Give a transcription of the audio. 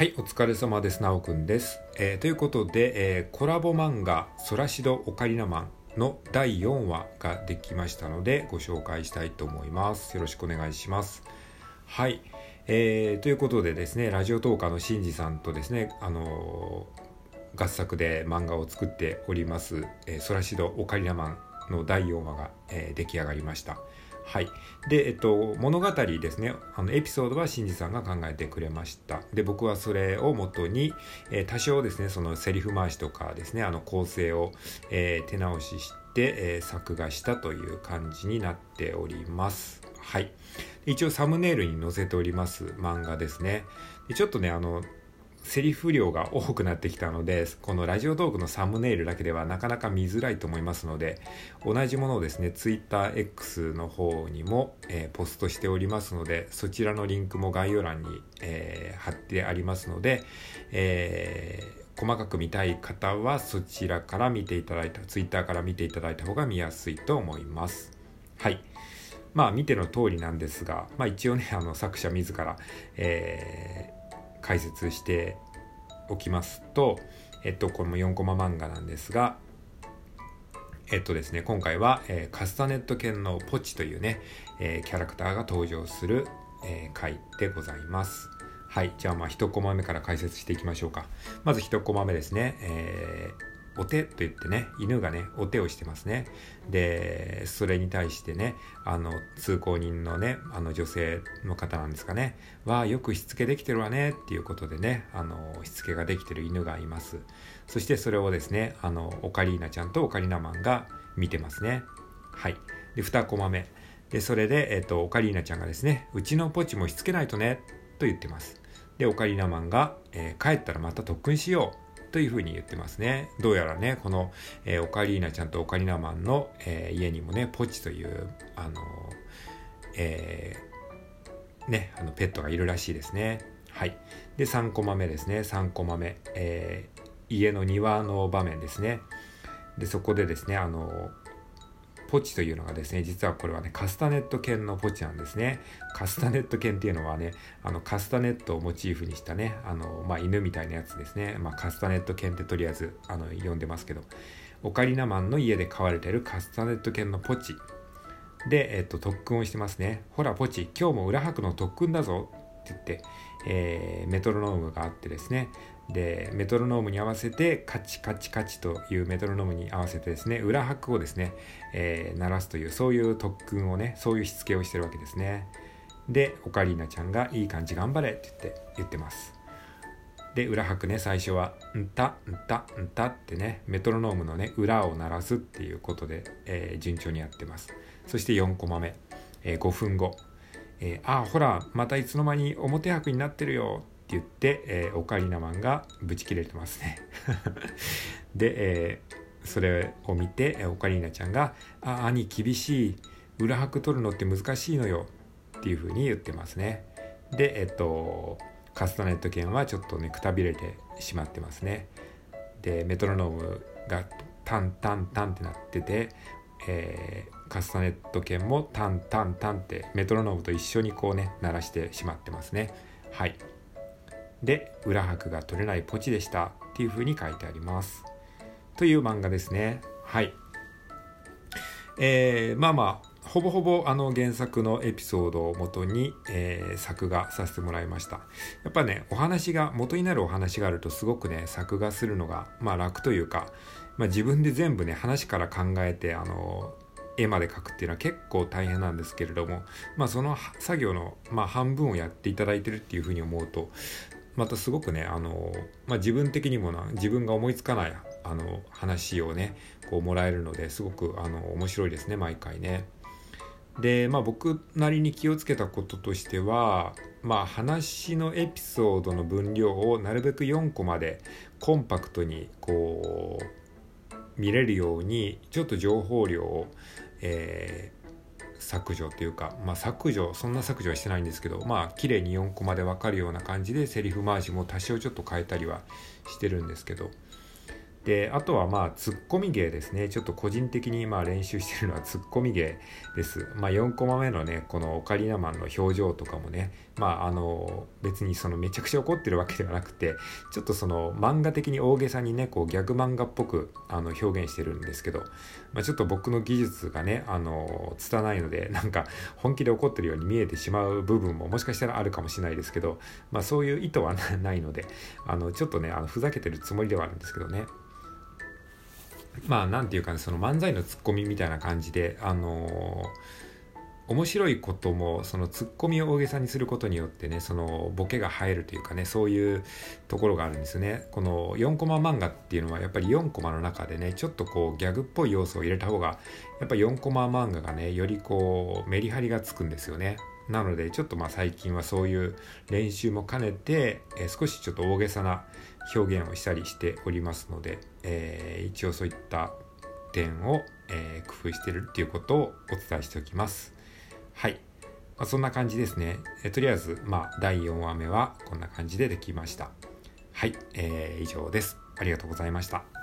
はい、お疲れ様です。なおくんです。えーということで、えーコラボ漫画「ソラシドオカリナマン」の第4話ができましたのでご紹介したいと思います。よろしくお願いします。はい、えーということでですね、ラジオトーカのしんじさんとですね、あの合作で漫画を作っております「えーソラシドオカリナマン」の第4話が、えー出来上がりました。はい、で、えっと、物語ですね。あのエピソードは新次さんが考えてくれました。で僕はそれをもとに、えー多少ですねそのセリフ回しとかですねあの構成を、えー手直しして、えー作画したという感じになっております。はい。一応サムネイルに載せております漫画ですね。でちょっとねあのセリフ量が多くなってきたのでこのラジオトークのサムネイルだけではなかなか見づらいと思いますので同じものをですね TwitterX の方にも、えーポストしておりますのでそちらのリンクも概要欄に、えー貼ってありますので、えー細かく見たい方はそちらから見ていただいた Twitter から見ていただいた方が見やすいと思います。はい。まあ見ての通りなんですが、まあ、一応ねあの作者自ら、えー解説しておきますと、えっと、これも4コマ漫画なんですが、えっとですね、今回は、えーカスタネット犬のポチというね、えーキャラクターが登場する、えー回でございます。はい、じゃあまあ1コマ目から解説していきましょうか。まず1コマ目ですね、えーお手と言ってね、犬がね、お手をしてますね。で、それに対してね、あの、通行人のね、あの女性の方なんですかね、は、よくしつけできてるわね、っていうことでね、あの、しつけができてる犬がいます。そしてそれをですね、あの、オカリーナちゃんとオカリナマンが見てますね。はい。で、2コマ目。で、それで、えっ、と、オカリーナちゃんがですね、うちのポチもしつけないとね、と言ってます。で、オカリナマンが、えー帰ったらまた特訓しよう。というふうに言ってますね。どうやらね、この、えーオカリーナちゃんとオカリナマンの、えー家にもね、ポチという、あの、えーね、あのペットがいるらしいですね。はい。で、3コマ目ですね。3コマ目。えー家の庭の場面ですね。で、そこでですね、あの、ポチというのがですね、実はこれはね、カスタネット犬のポチなんですね。カスタネット犬っていうのはね、あの、カスタネットをモチーフにしたね、あの、まあ、犬みたいなやつですね。まあ、カスタネット犬ってとりあえず、あの、呼んでますけど、オカリナマンの家で飼われてるカスタネット犬のポチ。で、えっと、特訓をしてますね。ほら、ポチ、今日も裏拍の特訓だぞって言って、えーメトロノームがあってですね。で、メトロノームに合わせて、カチカチカチというメトロノームに合わせてですね、裏拍をですね、えー鳴らすという、そういう特訓をね、そういうしつけをしてるわけですね。で、オカリーナちゃんがいい感じ頑張れって言って、言ってます。で裏拍ね最初は「んたんたんた」ってねメトロノームのね裏を鳴らすっていうことで、えー順調にやってますそして4コマ目、えー5分後「えーあほらまたいつの間に表拍になってるよ」言って、えーオカリナマンがブチ切れてますね。で、えーそれを見てえオカリナちゃんが「あ兄厳しい裏拍取るのって難しいのよ」っていうふうに言ってますね。でえっとカスタネット犬はちょっとねくたびれてしまってますね。でメトロノームがタンタンタンってなってて、えーカスタネット犬もタンタンタンってメトロノームと一緒にこうね鳴らしてしまってますね。はい。で裏拍が取れないポチでしたっていう風に書いてあります。という漫画ですね。はい。えーまあまあほぼほぼあの原作のエピソードをもとに、えー作画させてもらいました。やっぱねお話が元になるお話があるとすごくね作画するのがまあ楽というか、まあ、自分で全部ね話から考えてあの絵まで描くっていうのは結構大変なんですけれども、まあ、その作業の、まあ、半分をやっていただいてるっていうふうに思うとまたすごくねあの、まあ、自分的にもな自分が思いつかないあの話をねこうもらえるのですごくあの面白いですね毎回ね。でまあ僕なりに気をつけたこととしてはまあ話のエピソードの分量をなるべく4個までコンパクトにこう見れるようにちょっと情報量を、えー削除というか、まあ、削除そんな削除はしてないんですけどまあ綺麗に4コマで分かるような感じでセリフ回しも多少ちょっと変えたりはしてるんですけどであとはまあツッコミ芸ですね。ちょっと個人的にまあ練習してるのはツッコミ芸です。まあ4コマ目のねこのオカリナマンの表情とかもねまああの別にそのめちゃくちゃ怒ってるわけではなくてちょっとその漫画的に大げさにねこうギャグ漫画っぽくあの表現してるんですけど、まあ、ちょっと僕の技術がねあの拙いのでなんか本気で怒ってるように見えてしまう部分ももしかしたらあるかもしれないですけど、まあ、そういう意図はないのであのちょっとねあのふざけてるつもりではあるんですけどね。まあなんていうかねその漫才のツッコミみたいな感じであのー、面白いこともそのツッコミを大げさにすることによってねそのボケが入るというかねそういうところがあるんですね。この4コマ漫画っていうのはやっぱり4コマの中でねちょっとこうギャグっぽい要素を入れた方がやっぱ4コマ漫画がねよりこうメリハリがつくんですよね。なのでちょっとまあ最近はそういう練習も兼ねて、えー、少しちょっと大げさな表現をしたりしておりますので、えー、一応そういった点を、えー、工夫してるっていうことをお伝えしておきます。はい。まあ、そんな感じですね。えとりあえず、まあ、第4話目はこんな感じでできました。はい、えー、以上です。ありがとうございました。